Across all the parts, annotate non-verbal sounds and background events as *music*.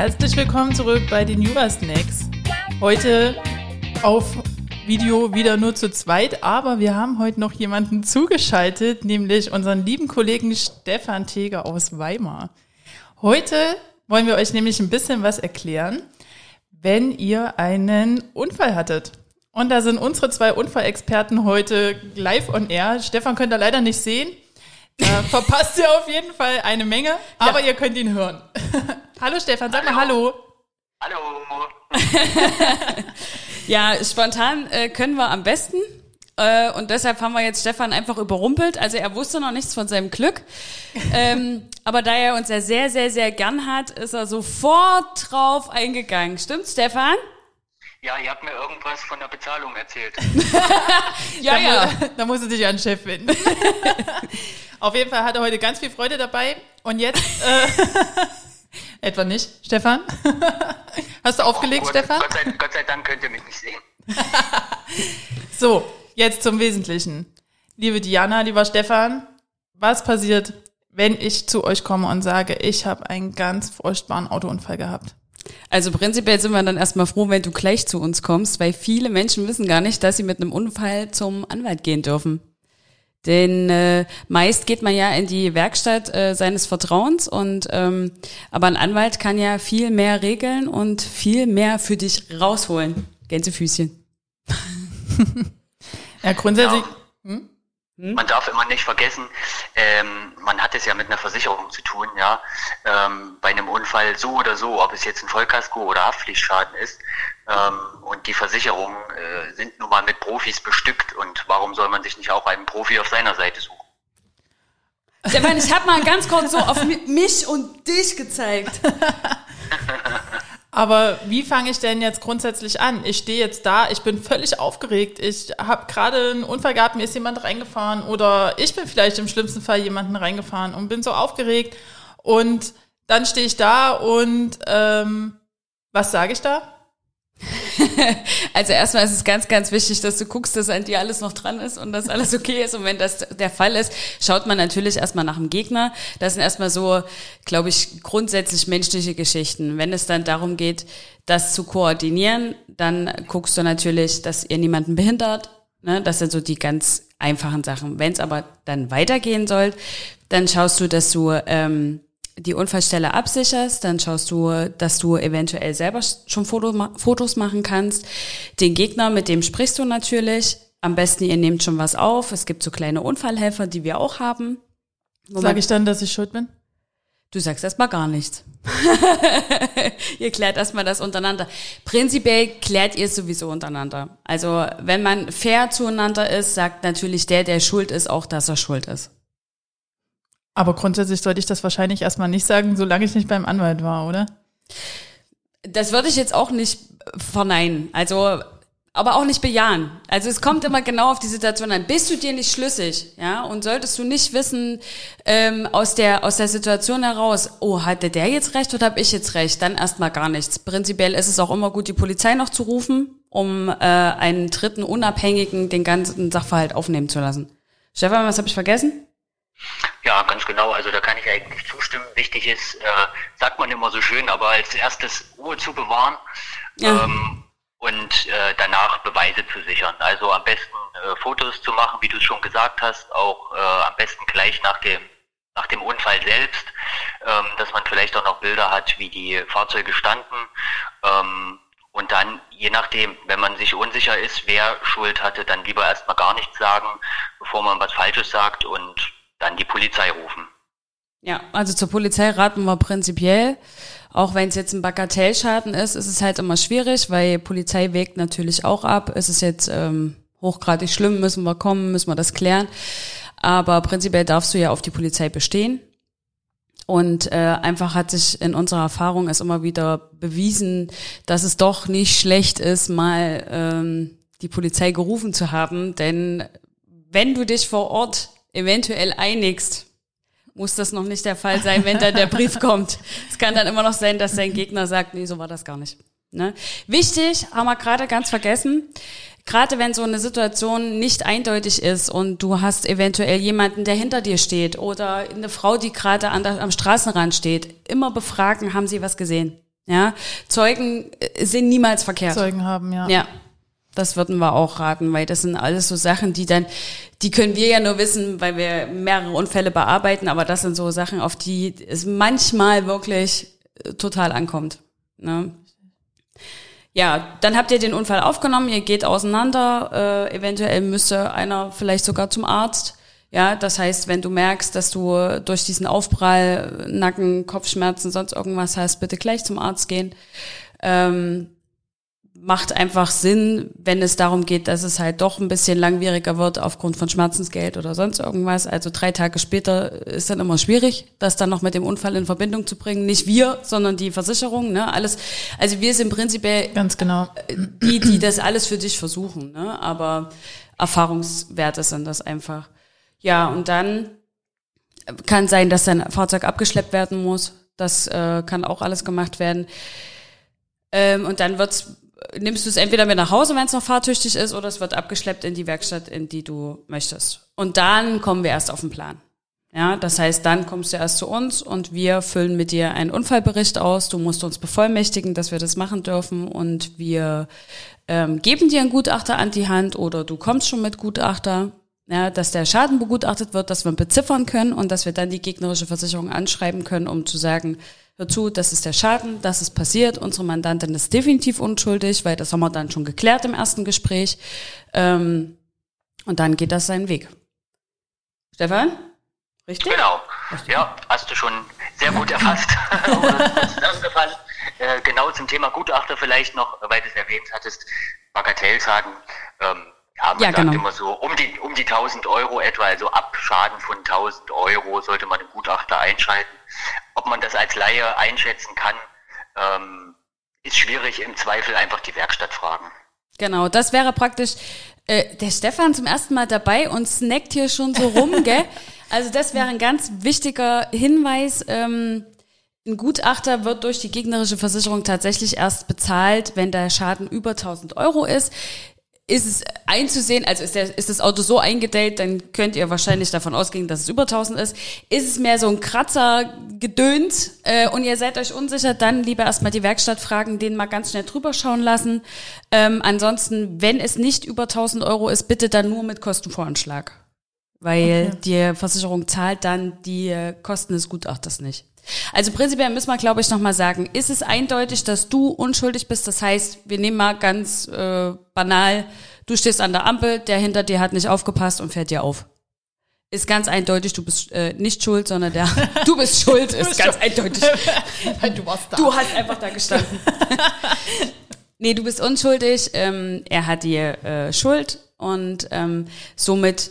Herzlich willkommen zurück bei den Jura Snacks. Heute auf Video wieder nur zu zweit, aber wir haben heute noch jemanden zugeschaltet, nämlich unseren lieben Kollegen Stefan Teger aus Weimar. Heute wollen wir euch nämlich ein bisschen was erklären, wenn ihr einen Unfall hattet. Und da sind unsere zwei Unfallexperten heute live on air. Stefan könnt ihr leider nicht sehen. Da verpasst ihr auf jeden Fall eine Menge, aber ja. ihr könnt ihn hören. *laughs* hallo Stefan, sag hallo. mal Hallo. Hallo. *laughs* ja, spontan äh, können wir am besten. Äh, und deshalb haben wir jetzt Stefan einfach überrumpelt. Also er wusste noch nichts von seinem Glück. ähm, *laughs* aber da er uns ja sehr, sehr, sehr gern hat, ist er sofort drauf eingegangen. Stimmt, Stefan? Ja, ihr habt mir irgendwas von der Bezahlung erzählt. *laughs* ja, da ja. da muss er sich an den Chef finden. Auf jeden Fall hat er heute ganz viel Freude dabei. Und jetzt, äh, *laughs* etwa nicht, Stefan? *laughs* Hast du aufgelegt, oh, Gott, Stefan? Gott sei, Gott sei Dank könnt ihr mich nicht sehen. *laughs* so, jetzt zum Wesentlichen. Liebe Diana, lieber Stefan, was passiert, wenn ich zu euch komme und sage, ich habe einen ganz furchtbaren Autounfall gehabt? Also prinzipiell sind wir dann erstmal froh, wenn du gleich zu uns kommst, weil viele Menschen wissen gar nicht, dass sie mit einem Unfall zum Anwalt gehen dürfen. Denn äh, meist geht man ja in die Werkstatt äh, seines Vertrauens und ähm, aber ein Anwalt kann ja viel mehr regeln und viel mehr für dich rausholen. Gänsefüßchen. *laughs* ja, grundsätzlich. Ja. Hm? Hm? Man darf immer nicht vergessen, ähm, man hat es ja mit einer Versicherung zu tun, ja. Ähm, bei einem Unfall so oder so, ob es jetzt ein Vollkasko oder Haftpflichtschaden ist. Ähm, und die Versicherungen äh, sind nun mal mit Profis bestückt und warum soll man sich nicht auch einen Profi auf seiner Seite suchen? Stefan, ich habe mal ganz kurz so auf mich und dich gezeigt. *laughs* Aber wie fange ich denn jetzt grundsätzlich an? Ich stehe jetzt da, ich bin völlig aufgeregt. Ich habe gerade einen Unfall gehabt, mir ist jemand reingefahren oder ich bin vielleicht im schlimmsten Fall jemanden reingefahren und bin so aufgeregt. Und dann stehe ich da und ähm, was sage ich da? *laughs* also erstmal ist es ganz, ganz wichtig, dass du guckst, dass an dir alles noch dran ist und dass alles okay ist. Und wenn das der Fall ist, schaut man natürlich erstmal nach dem Gegner. Das sind erstmal so, glaube ich, grundsätzlich menschliche Geschichten. Wenn es dann darum geht, das zu koordinieren, dann guckst du natürlich, dass ihr niemanden behindert. Ne? Das sind so die ganz einfachen Sachen. Wenn es aber dann weitergehen soll, dann schaust du, dass du ähm, die Unfallstelle absicherst, dann schaust du, dass du eventuell selber schon Fotos machen kannst. Den Gegner, mit dem sprichst du natürlich. Am besten, ihr nehmt schon was auf. Es gibt so kleine Unfallhelfer, die wir auch haben. Sage ich dann, dass ich schuld bin? Du sagst erstmal gar nichts. *laughs* ihr klärt erstmal das untereinander. Prinzipiell klärt ihr es sowieso untereinander. Also wenn man fair zueinander ist, sagt natürlich der, der schuld ist, auch, dass er schuld ist. Aber grundsätzlich sollte ich das wahrscheinlich erstmal nicht sagen, solange ich nicht beim Anwalt war, oder? Das würde ich jetzt auch nicht verneinen. Also, aber auch nicht bejahen. Also es kommt immer genau auf die Situation an. Bist du dir nicht schlüssig, ja? Und solltest du nicht wissen ähm, aus der aus der Situation heraus, oh, hatte der jetzt recht oder habe ich jetzt recht? Dann erstmal gar nichts. Prinzipiell ist es auch immer gut, die Polizei noch zu rufen, um äh, einen dritten Unabhängigen den ganzen Sachverhalt aufnehmen zu lassen. Stefan, was habe ich vergessen? Ja, ganz genau. Also da kann ich eigentlich zustimmen. Wichtig ist, äh, sagt man immer so schön, aber als erstes Ruhe zu bewahren ja. ähm, und äh, danach Beweise zu sichern. Also am besten äh, Fotos zu machen, wie du es schon gesagt hast, auch äh, am besten gleich nach dem nach dem Unfall selbst, ähm, dass man vielleicht auch noch Bilder hat, wie die Fahrzeuge standen. Ähm, und dann, je nachdem, wenn man sich unsicher ist, wer Schuld hatte, dann lieber erstmal gar nichts sagen, bevor man was Falsches sagt und dann die Polizei rufen. Ja, also zur Polizei raten wir prinzipiell. Auch wenn es jetzt ein Bagatellschaden ist, ist es halt immer schwierig, weil Polizei wägt natürlich auch ab. Ist es jetzt ähm, hochgradig schlimm, müssen wir kommen, müssen wir das klären. Aber prinzipiell darfst du ja auf die Polizei bestehen. Und äh, einfach hat sich in unserer Erfahrung es immer wieder bewiesen, dass es doch nicht schlecht ist, mal ähm, die Polizei gerufen zu haben. Denn wenn du dich vor Ort eventuell einigst, muss das noch nicht der Fall sein, wenn dann der Brief *laughs* kommt. Es kann dann immer noch sein, dass dein Gegner sagt, nee, so war das gar nicht. Ne? Wichtig, haben wir gerade ganz vergessen, gerade wenn so eine Situation nicht eindeutig ist und du hast eventuell jemanden, der hinter dir steht oder eine Frau, die gerade am Straßenrand steht, immer befragen, haben sie was gesehen. Ja, Zeugen äh, sind niemals verkehrt. Zeugen haben, ja. Ja, das würden wir auch raten, weil das sind alles so Sachen, die dann, die können wir ja nur wissen, weil wir mehrere Unfälle bearbeiten, aber das sind so Sachen, auf die es manchmal wirklich äh, total ankommt. Ne? Ja, dann habt ihr den Unfall aufgenommen, ihr geht auseinander, äh, eventuell müsste einer vielleicht sogar zum Arzt. Ja, das heißt, wenn du merkst, dass du durch diesen Aufprall Nacken, Kopfschmerzen, sonst irgendwas hast, bitte gleich zum Arzt gehen. Ähm, macht einfach Sinn, wenn es darum geht, dass es halt doch ein bisschen langwieriger wird aufgrund von Schmerzensgeld oder sonst irgendwas. Also drei Tage später ist dann immer schwierig, das dann noch mit dem Unfall in Verbindung zu bringen. Nicht wir, sondern die Versicherung, ne? Alles. Also wir sind prinzipiell ganz genau die, die das alles für dich versuchen, ne? Aber Erfahrungswerte sind das einfach. Ja, und dann kann sein, dass dein Fahrzeug abgeschleppt werden muss. Das äh, kann auch alles gemacht werden. Ähm, und dann wird's nimmst du es entweder mit nach Hause, wenn es noch fahrtüchtig ist, oder es wird abgeschleppt in die Werkstatt, in die du möchtest. Und dann kommen wir erst auf den Plan. Ja, das heißt, dann kommst du erst zu uns und wir füllen mit dir einen Unfallbericht aus. Du musst uns bevollmächtigen, dass wir das machen dürfen und wir ähm, geben dir einen Gutachter an die Hand oder du kommst schon mit Gutachter, ja, dass der Schaden begutachtet wird, dass wir beziffern können und dass wir dann die gegnerische Versicherung anschreiben können, um zu sagen, dazu, das ist der Schaden, das ist passiert, unsere Mandantin ist definitiv unschuldig, weil das haben wir dann schon geklärt im ersten Gespräch. Ähm, und dann geht das seinen Weg. Stefan? Richtig? Genau. Richtig. Ja, hast du schon sehr gut erfasst. *laughs* zusammengefasst. Äh, genau zum Thema Gutachter vielleicht noch, weil du es erwähnt hattest, Bagatellschaden. Ähm, ja, man ja, sagt genau. immer so, um die, um die 1000 Euro etwa, also ab Schaden von 1000 Euro sollte man einen Gutachter einschalten. Man das als Laie einschätzen kann, ähm, ist schwierig. Im Zweifel einfach die Werkstatt fragen. Genau, das wäre praktisch äh, der Stefan zum ersten Mal dabei und snackt hier schon so rum, *laughs* gell? Also das wäre ein ganz wichtiger Hinweis. Ähm, ein Gutachter wird durch die gegnerische Versicherung tatsächlich erst bezahlt, wenn der Schaden über 1000 Euro ist ist es einzusehen, also ist, der, ist das Auto so eingedellt, dann könnt ihr wahrscheinlich davon ausgehen, dass es über 1000 ist. Ist es mehr so ein Kratzer gedönt äh, und ihr seid euch unsicher, dann lieber erstmal die Werkstatt fragen, den mal ganz schnell drüber schauen lassen. Ähm, ansonsten, wenn es nicht über 1000 Euro ist, bitte dann nur mit Kostenvoranschlag. Weil okay. die Versicherung zahlt dann die äh, Kosten des Gutachters nicht. Also prinzipiell müssen wir, glaube ich, nochmal sagen, ist es eindeutig, dass du unschuldig bist? Das heißt, wir nehmen mal ganz äh, banal, du stehst an der Ampel, der hinter dir hat nicht aufgepasst und fährt dir auf. Ist ganz eindeutig, du bist äh, nicht schuld, sondern der *laughs* du bist schuld, ist ganz eindeutig. *laughs* du warst da. Du hast einfach da gestanden. *laughs* nee, du bist unschuldig, ähm, er hat dir äh, Schuld und ähm, somit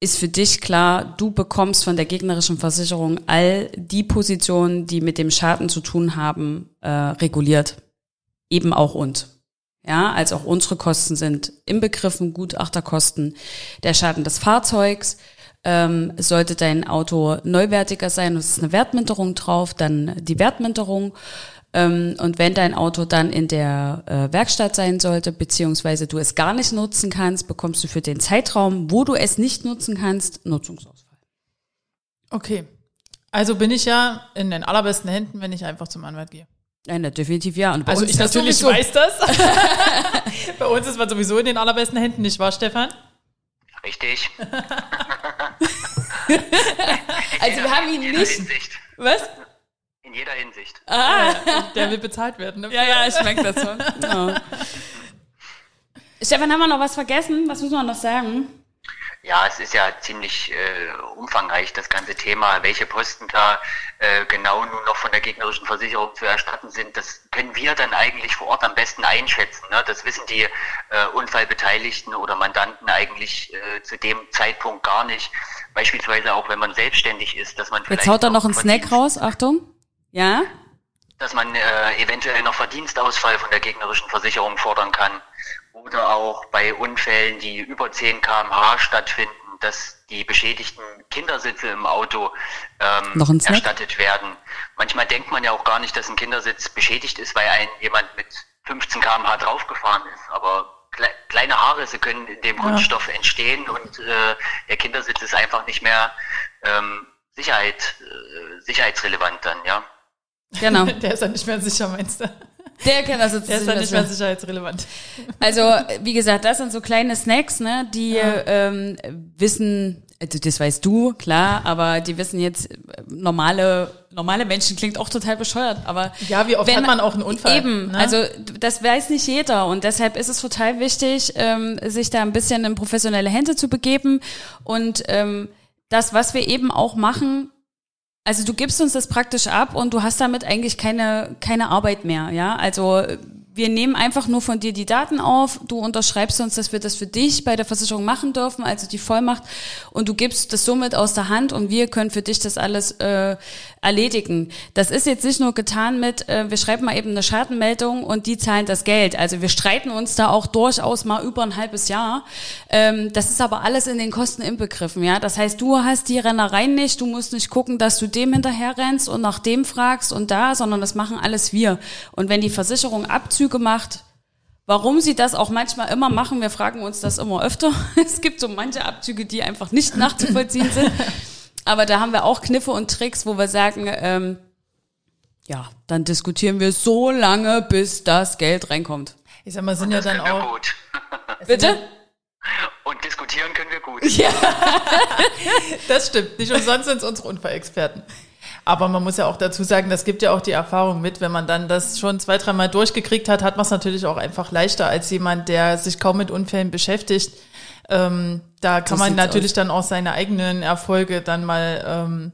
ist für dich klar, du bekommst von der gegnerischen Versicherung all die Positionen, die mit dem Schaden zu tun haben, äh, reguliert. Eben auch uns. Ja, als auch unsere Kosten sind inbegriffen, Gutachterkosten, der Schaden des Fahrzeugs. Ähm, sollte dein Auto neuwertiger sein und es ist eine Wertminderung drauf, dann die Wertminderung. Ähm, und wenn dein Auto dann in der äh, Werkstatt sein sollte, beziehungsweise du es gar nicht nutzen kannst, bekommst du für den Zeitraum, wo du es nicht nutzen kannst, Nutzungsausfall. Okay. Also bin ich ja in den allerbesten Händen, wenn ich einfach zum Anwalt gehe. Ja, definitiv ja. Und also ich natürlich sowieso. weiß das. *laughs* *laughs* bei uns ist man sowieso in den allerbesten Händen, nicht wahr, Stefan? Richtig. *laughs* also wir haben ihn nicht. Was? In jeder Hinsicht. Ah, der will bezahlt werden. Ne? Ja, ja, ich merke das so. *laughs* Ja. Stefan, haben wir noch was vergessen? Was müssen wir noch sagen? Ja, es ist ja ziemlich äh, umfangreich, das ganze Thema. Welche Posten da äh, genau nun noch von der gegnerischen Versicherung zu erstatten sind, das können wir dann eigentlich vor Ort am besten einschätzen. Ne? Das wissen die äh, Unfallbeteiligten oder Mandanten eigentlich äh, zu dem Zeitpunkt gar nicht. Beispielsweise auch, wenn man selbstständig ist, dass man vielleicht. Jetzt haut er noch einen Snack raus, Achtung. Ja? Dass man äh, eventuell noch Verdienstausfall von der gegnerischen Versicherung fordern kann. Oder auch bei Unfällen, die über 10 kmh stattfinden, dass die beschädigten Kindersitze im Auto ähm, erstattet werden. Manchmal denkt man ja auch gar nicht, dass ein Kindersitz beschädigt ist, weil ein jemand mit 15 kmh draufgefahren ist. Aber kleine Haarrisse können in dem Kunststoff ja. entstehen und äh, der Kindersitz ist einfach nicht mehr ähm, Sicherheit, äh, sicherheitsrelevant dann, ja. Genau. *laughs* Der ist dann nicht mehr sicher, meinst du? Der kann also Der ist dann nicht mehr sicherheitsrelevant. Also, wie gesagt, das sind so kleine Snacks, ne, die ja. ähm, wissen, also das weißt du, klar, aber die wissen jetzt, normale, normale Menschen klingt auch total bescheuert, aber. Ja, wie oft wenn, hat man auch einen Unfall? Eben, ne? also das weiß nicht jeder und deshalb ist es total wichtig, ähm, sich da ein bisschen in professionelle Hände zu begeben und ähm, das, was wir eben auch machen, also du gibst uns das praktisch ab und du hast damit eigentlich keine, keine Arbeit mehr, ja. Also wir nehmen einfach nur von dir die Daten auf, du unterschreibst uns, dass wir das für dich bei der Versicherung machen dürfen, also die Vollmacht, und du gibst das somit aus der Hand und wir können für dich das alles äh, erledigen. Das ist jetzt nicht nur getan mit, äh, wir schreiben mal eben eine Schadenmeldung und die zahlen das Geld. Also wir streiten uns da auch durchaus mal über ein halbes Jahr. Ähm, das ist aber alles in den Kosten inbegriffen, ja. Das heißt, du hast die Rennereien nicht, du musst nicht gucken, dass du dem hinterher rennst und nach dem fragst und da, sondern das machen alles wir. Und wenn die Versicherung Abzüge macht. Warum sie das auch manchmal immer machen, wir fragen uns das immer öfter. *laughs* Es gibt so manche Abzüge, die einfach nicht nachzuvollziehen sind. Aber da haben wir auch Kniffe und Tricks, wo wir sagen, ähm, ja, dann diskutieren wir so lange, bis das Geld reinkommt. Ich sag mal, sind ja dann auch. Gut. Bitte? Und diskutieren können wir gut. *laughs* Ja, das stimmt. Nicht umsonst sind es unsere Unfallexperten. Aber man muss ja auch dazu sagen, das gibt ja auch die Erfahrung mit, wenn man dann das schon zwei, dreimal durchgekriegt hat, hat man es natürlich auch einfach leichter als jemand, der sich kaum mit Unfällen beschäftigt. Ähm, da kann das man natürlich aus. dann auch seine eigenen Erfolge dann mal ähm,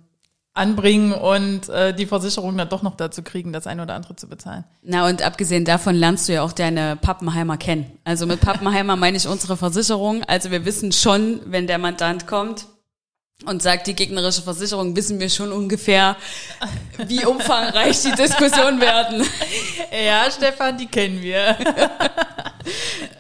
anbringen und äh, die Versicherung dann doch noch dazu kriegen, das eine oder andere zu bezahlen. Na und abgesehen davon lernst du ja auch deine Pappenheimer kennen. Also mit Pappenheimer *laughs* meine ich unsere Versicherung. Also wir wissen schon, wenn der Mandant kommt, und sagt, die gegnerische Versicherung wissen wir schon ungefähr, wie umfangreich die Diskussionen *laughs* werden. Ja, Stefan, die kennen wir. *laughs*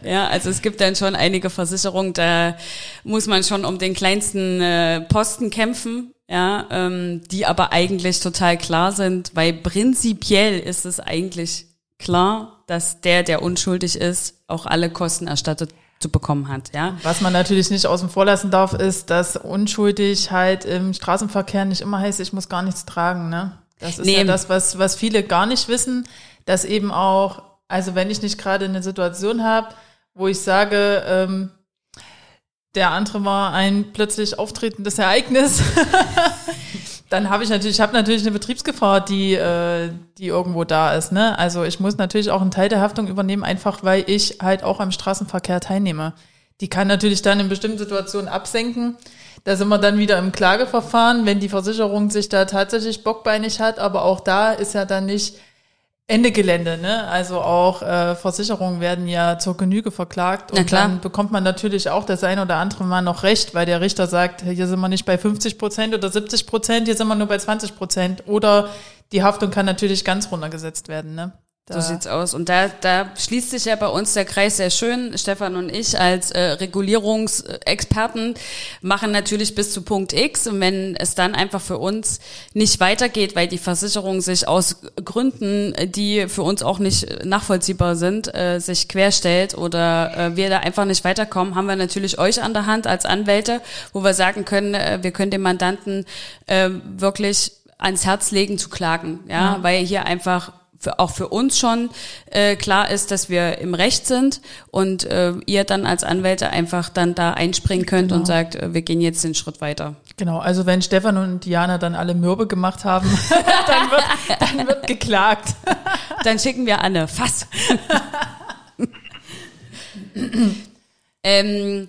Ja, also es gibt dann schon einige Versicherungen, da muss man schon um den kleinsten äh, Posten kämpfen, ja, ähm, die aber eigentlich total klar sind, weil prinzipiell ist es eigentlich klar, dass der, der unschuldig ist, auch alle Kosten erstattet zu bekommen hat, ja. Was man natürlich nicht außen vor lassen darf, ist, dass unschuldig halt im Straßenverkehr nicht immer heißt, ich muss gar nichts tragen, ne? Das ist nee. ja das, was, was viele gar nicht wissen, dass eben auch, also wenn ich nicht gerade eine Situation habe, wo ich sage, ähm, der andere war ein plötzlich auftretendes Ereignis, *laughs* dann habe ich natürlich, ich habe natürlich eine Betriebsgefahr, die, äh, die irgendwo da ist. Ne? Also ich muss natürlich auch einen Teil der Haftung übernehmen, einfach weil ich halt auch am Straßenverkehr teilnehme. Die kann natürlich dann in bestimmten Situationen absenken. Da sind wir dann wieder im Klageverfahren, wenn die Versicherung sich da tatsächlich bockbeinig hat. Aber auch da ist ja dann nicht Ende Gelände, ne? Also auch äh, Versicherungen werden ja zur Genüge verklagt und dann bekommt man natürlich auch das ein oder andere Mal noch recht, weil der Richter sagt, hier sind wir nicht bei 50 Prozent oder 70 Prozent, hier sind wir nur bei 20 Prozent. Oder die Haftung kann natürlich ganz runtergesetzt werden, ne? Da. So sieht's aus. Und da, da schließt sich ja bei uns der Kreis sehr schön. Stefan und ich als äh, Regulierungsexperten machen natürlich bis zu Punkt X. Und wenn es dann einfach für uns nicht weitergeht, weil die Versicherung sich aus Gründen, die für uns auch nicht nachvollziehbar sind, äh, sich querstellt oder äh, wir da einfach nicht weiterkommen, haben wir natürlich euch an der Hand als Anwälte, wo wir sagen können, äh, wir können dem Mandanten äh, wirklich ans Herz legen zu klagen, ja, ja. weil hier einfach für, auch für uns schon äh, klar ist, dass wir im Recht sind und äh, ihr dann als Anwälte einfach dann da einspringen könnt genau. und sagt, äh, wir gehen jetzt den Schritt weiter. Genau, also wenn Stefan und Diana dann alle Mürbe gemacht haben, *laughs* dann, wird, dann wird geklagt. *laughs* dann schicken wir Anne. Fass. *laughs* ähm,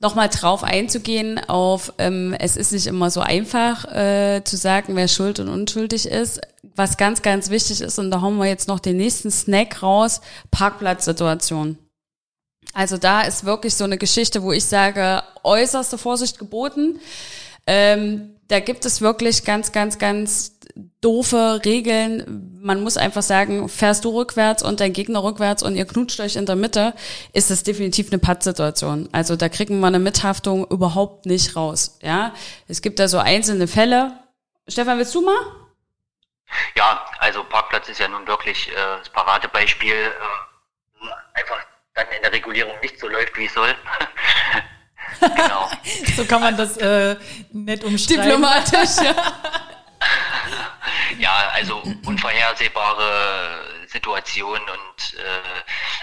nochmal drauf einzugehen auf, ähm, es ist nicht immer so einfach äh, zu sagen, wer schuld und unschuldig ist. Was ganz, ganz wichtig ist, und da haben wir jetzt noch den nächsten Snack raus, Parkplatzsituation. Also da ist wirklich so eine Geschichte, wo ich sage, äußerste Vorsicht geboten. Ähm, da gibt es wirklich ganz, ganz, ganz doofe Regeln. Man muss einfach sagen, fährst du rückwärts und dein Gegner rückwärts und ihr knutscht euch in der Mitte, ist das definitiv eine Pattsituation. Also da kriegen wir eine Mithaftung überhaupt nicht raus. Ja, es gibt da so einzelne Fälle. Stefan, willst du mal? Ja, also Parkplatz ist ja nun wirklich äh, das Paradebeispiel. Äh, einfach dann in der Regulierung nicht so läuft, wie es soll. *laughs* genau. *laughs* so kann man das äh, nett umschreiben. Diplomatisch, ja. *laughs* also unvorhersehbare Situationen und äh,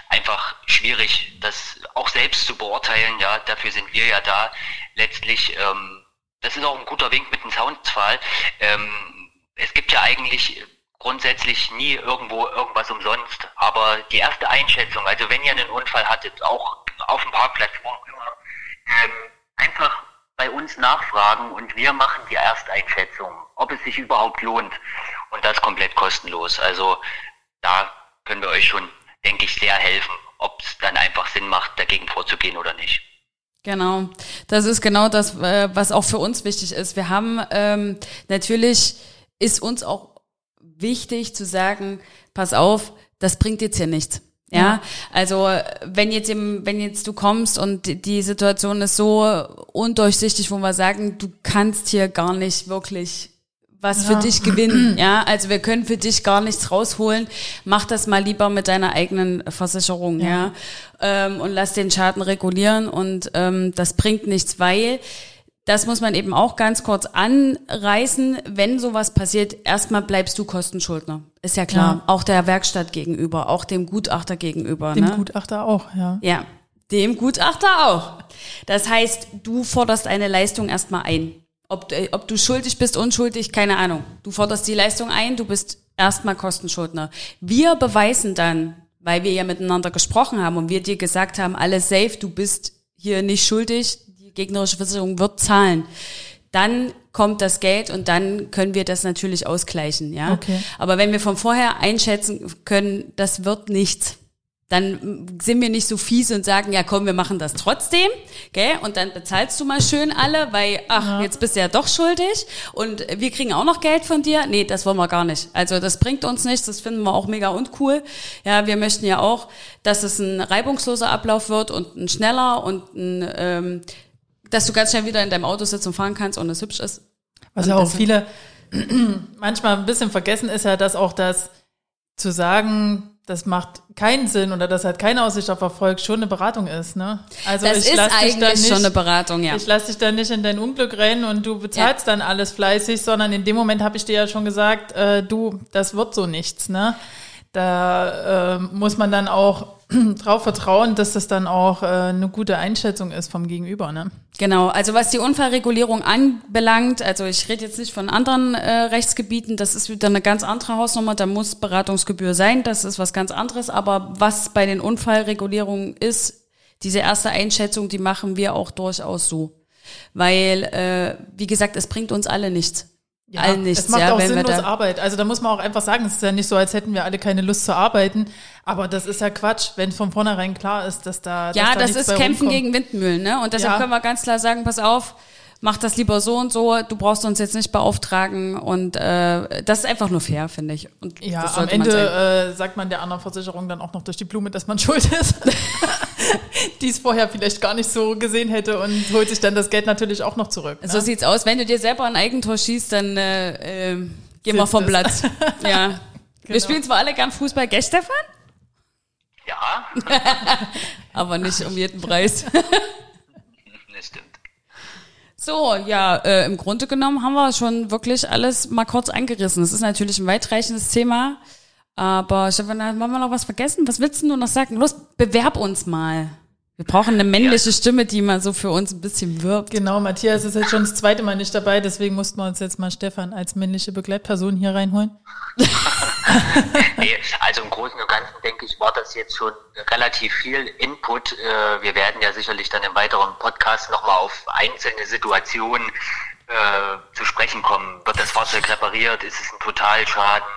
einfach schwierig, das auch selbst zu beurteilen. Ja, dafür sind wir ja da. Letztlich, ähm, das ist auch ein guter Wink mit dem Soundfall. Ähm, es gibt ja eigentlich grundsätzlich nie irgendwo irgendwas umsonst, aber die erste Einschätzung, also wenn ihr einen Unfall hattet, auch auf dem Parkplatz, wo auch immer, ähm, einfach bei uns nachfragen und wir machen die Ersteinschätzung, ob es sich überhaupt lohnt. Und das komplett kostenlos. Also da können wir euch schon, denke ich, sehr helfen, ob es dann einfach Sinn macht, dagegen vorzugehen oder nicht. Genau, das ist genau das, äh, was auch für uns wichtig ist. Wir haben ähm, natürlich ist uns auch wichtig zu sagen, pass auf, das bringt jetzt hier nichts. Ja, also wenn jetzt im, wenn jetzt du kommst und die Situation ist so undurchsichtig, wo wir sagen, du kannst hier gar nicht wirklich was ja. für dich gewinnen. *clears throat* Ja, also wir können für dich gar nichts rausholen. Mach das mal lieber mit deiner eigenen Versicherung, ja, ja? Ähm, und lass den Schaden regulieren und ähm, das bringt nichts, weil das muss man eben auch ganz kurz anreißen. Wenn sowas passiert, erstmal bleibst du Kostenschuldner. Ist ja klar. Ja. Auch der Werkstatt gegenüber, auch dem Gutachter gegenüber. Dem ne? Gutachter auch, ja. Ja, dem Gutachter auch. Das heißt, du forderst eine Leistung erstmal ein. Ob, äh, ob du schuldig bist, unschuldig, keine Ahnung. Du forderst die Leistung ein, du bist erstmal Kostenschuldner. Wir beweisen dann, weil wir ja miteinander gesprochen haben und wir dir gesagt haben, alles safe, du bist hier nicht schuldig, gegnerische Versicherung wird zahlen. Dann kommt das Geld und dann können wir das natürlich ausgleichen, ja. Okay. Aber wenn wir von vorher einschätzen können, das wird nichts, dann sind wir nicht so fies und sagen, ja komm, wir machen das trotzdem, gell? Und dann bezahlst du mal schön alle, weil, ach, ja. jetzt bist du ja doch schuldig und wir kriegen auch noch Geld von dir. Nee, das wollen wir gar nicht. Also das bringt uns nichts, das finden wir auch mega uncool. Ja, wir möchten ja auch, dass es ein reibungsloser Ablauf wird und ein schneller und ein ähm, dass du ganz schnell wieder in deinem Auto sitzen und fahren kannst und es hübsch ist. Was ja auch viele *clears throat* manchmal ein bisschen vergessen ist ja, dass auch das zu sagen, das macht keinen Sinn oder das hat keine Aussicht auf Erfolg, schon eine Beratung ist, ne? Also das ich ist eigentlich nicht, schon eine Beratung, ja. Ich lasse dich da nicht in dein Unglück rennen und du bezahlst ja. dann alles fleißig, sondern in dem Moment habe ich dir ja schon gesagt, äh, du, das wird so nichts, ne? Da äh, muss man dann auch *clears throat* drauf vertrauen, dass das dann auch äh, eine gute Einschätzung ist vom Gegenüber. Ne? Genau, also was die Unfallregulierung anbelangt, also ich rede jetzt nicht von anderen äh, Rechtsgebieten, das ist wieder eine ganz andere Hausnummer, da muss Beratungsgebühr sein, das ist was ganz anderes, aber was bei den Unfallregulierungen ist, diese erste Einschätzung, die machen wir auch durchaus so. Weil, äh, wie gesagt, es bringt uns alle nichts ja, allen nichts. Es macht ja, auch sinnlos Arbeit. Also da muss man auch einfach sagen, es ist ja nicht so, als hätten wir alle keine Lust zu arbeiten. Aber das ist ja Quatsch, wenn von vornherein klar ist, dass da. Ja, dass da das ist Kämpfen rumkommt. gegen Windmühlen, ne? Und deshalb ja. können wir ganz klar sagen, pass auf, mach das lieber so und so, du brauchst uns jetzt nicht beauftragen und äh, das ist einfach nur fair, finde ich. Und ja, am Ende äh, sagt man der anderen Versicherung dann auch noch durch die Blume, dass man *laughs* schuld ist. *laughs* die es vorher vielleicht gar nicht so gesehen hätte und holt sich dann das Geld natürlich auch noch zurück. Ne? So sieht's aus. Wenn du dir selber ein Eigentor schießt, dann äh, äh, geh mal vom Platz. *laughs* ja. Genau. Wir spielen zwar alle gern Fußball, gell, Stefan? Ja. Aber nicht um jeden Preis. So, ja, äh, im Grunde genommen haben wir schon wirklich alles mal kurz angerissen. Es ist natürlich ein weitreichendes Thema, aber Stefan, haben wir noch was vergessen? Was willst du noch sagen? Los, bewerb uns mal. Wir brauchen eine männliche ja. Stimme, die mal so für uns ein bisschen wirbt. Genau, Matthias ist jetzt schon das zweite Mal nicht dabei, deswegen mussten wir uns jetzt mal Stefan als männliche Begleitperson hier reinholen. *laughs* nee, also im Großen und Ganzen denke ich, war das jetzt schon relativ viel Input. Äh, wir werden ja sicherlich dann im weiteren Podcast nochmal auf einzelne Situationen äh, zu sprechen kommen. Wird das Fahrzeug repariert? Ist es ein Totalschaden?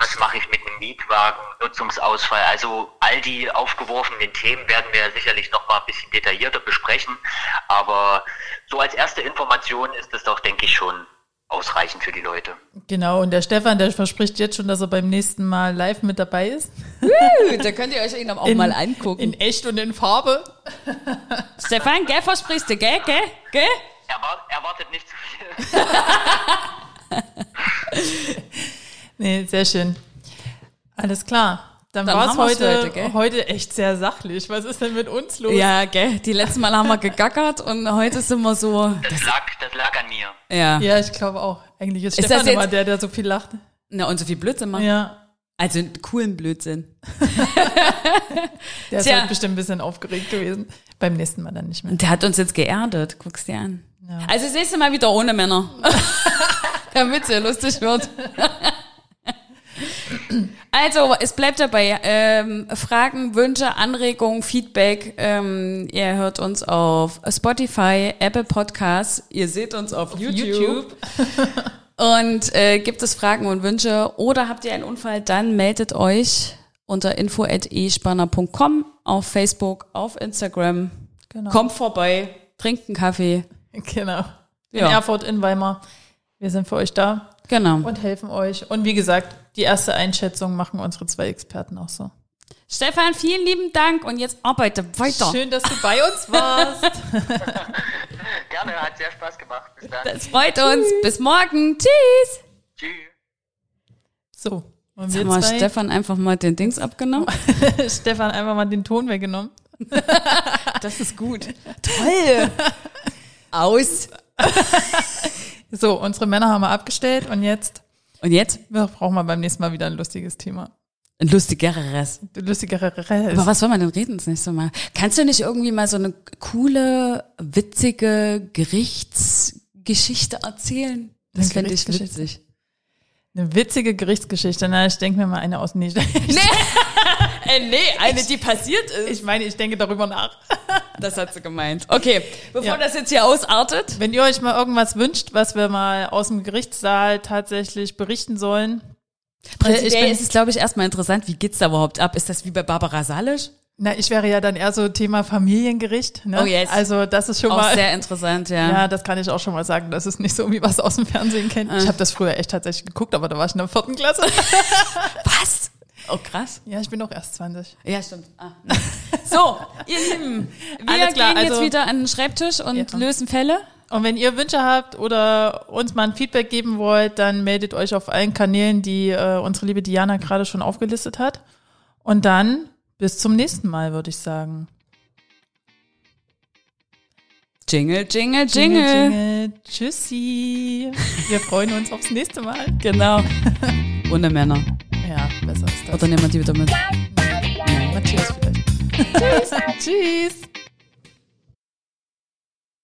Was mache ich mit einem Mietwagen? Nutzungsausfall? Also all die aufgeworfenen Themen werden wir sicherlich nochmal ein bisschen detaillierter besprechen. Aber so als erste Information ist es doch, denke ich, schon ausreichend für die Leute. Genau, und der Stefan, der verspricht jetzt schon, dass er beim nächsten Mal live mit dabei ist. Da könnt ihr euch ihn auch in, mal angucken. In echt und in Farbe. Stefan, gell, versprichst du, gell, gell, gell? erwartet nicht zu viel. *laughs* nee, sehr schön. Alles klar. Dann, Dann war es heute, heute, heute, echt sehr sachlich. Was ist denn mit uns los? Ja, gell. Die letzten Mal haben wir gegackert und heute sind wir so. Das lag, das lag an mir. Ja. Ja, ich glaube auch. Eigentlich ist, ist Stefan immer der, der so viel lacht. Na, und so viel Blödsinn machen. Ja. Also coolen Blödsinn. *laughs* Der ist Tja. halt bestimmt ein bisschen aufgeregt gewesen. Beim nächsten Mal dann nicht mehr. Und der hat uns jetzt geerdet. Guck's dir an. Ja. Also das nächste Mal wieder ohne Männer. *laughs* Damit es ja lustig wird. *laughs* Also, es bleibt dabei. Ähm, Fragen, Wünsche, Anregungen, Feedback. Ähm, ihr hört uns auf Spotify, Apple Podcasts. Ihr seht uns auf, YouTube. YouTube. *laughs* Und äh, gibt es Fragen und Wünsche oder habt ihr einen Unfall, dann meldet euch unter info.espanner.com auf Facebook, auf Instagram. Genau. Kommt vorbei, trinkt einen Kaffee. Genau. In Ja. Erfurt, in Weimar. Wir sind für euch da Genau. und helfen euch. Und wie gesagt, die erste Einschätzung machen unsere zwei Experten auch so. Stefan, vielen lieben Dank und jetzt arbeite weiter. Schön, dass du bei uns warst. *laughs* Gerne, hat sehr Spaß gemacht. Bis dann. Das freut uns. Bis morgen. Tschüss. Tschüss. So. Und Jetzt haben wir Stefan einfach mal den Dings abgenommen. *laughs* Stefan einfach mal den Ton weggenommen. *laughs* Das ist gut. Toll. Aus. So, unsere Männer haben wir abgestellt und jetzt Und jetzt ja, brauchen wir beim nächsten Mal wieder ein lustiges Thema. ein lustigeres. Lustigere Über was soll man denn reden das nächste Mal? Kannst du nicht irgendwie mal so eine coole, witzige Gerichtsgeschichte erzählen? Das fände ich witzig. Eine witzige Gerichtsgeschichte. Na, ich denke mir mal eine aus. Nee, *laughs* Äh, nee, eine, die passiert ist. ich meine, ich denke darüber nach. *laughs* Das hat sie gemeint. Okay, bevor Ja. das jetzt hier ausartet. Wenn ihr euch mal irgendwas wünscht, was wir mal aus dem Gerichtssaal tatsächlich berichten sollen. Ich, Prinzipiell bin, ist es, glaube ich, erstmal interessant, wie geht's da überhaupt ab? Ist das wie bei Barbara Salisch? na, ich wäre ja dann eher so Thema Familiengericht. Ne? Oh, yes. Also das ist schon Auch mal. sehr interessant, ja. ja, das kann ich auch schon mal sagen. Das ist nicht so, wie was aus dem Fernsehen kennt. Äh. Ich habe das früher echt tatsächlich geguckt, aber da war ich in der vierten Klasse. *laughs* Was? Oh, krass. ja, ich bin auch erst 20. Ja, stimmt. Ah. So, ihr Lieben, *laughs* wir Alles klar, gehen jetzt also- wieder an den Schreibtisch und Ja. lösen Fälle. Und wenn ihr Wünsche habt oder uns mal ein Feedback geben wollt, dann meldet euch auf allen Kanälen, die äh, unsere liebe Diana gerade schon aufgelistet hat. Und dann bis zum nächsten Mal, würde ich sagen. Jingle, jingle, jingle. jingle. Tschüssi. Wir freuen uns aufs nächste Mal. Genau. *laughs* Ohne Männer. Ja, besser ist das. Oder nehmen wir die wieder mit? Matthias vielleicht. Tschüss. *laughs* Tschüss.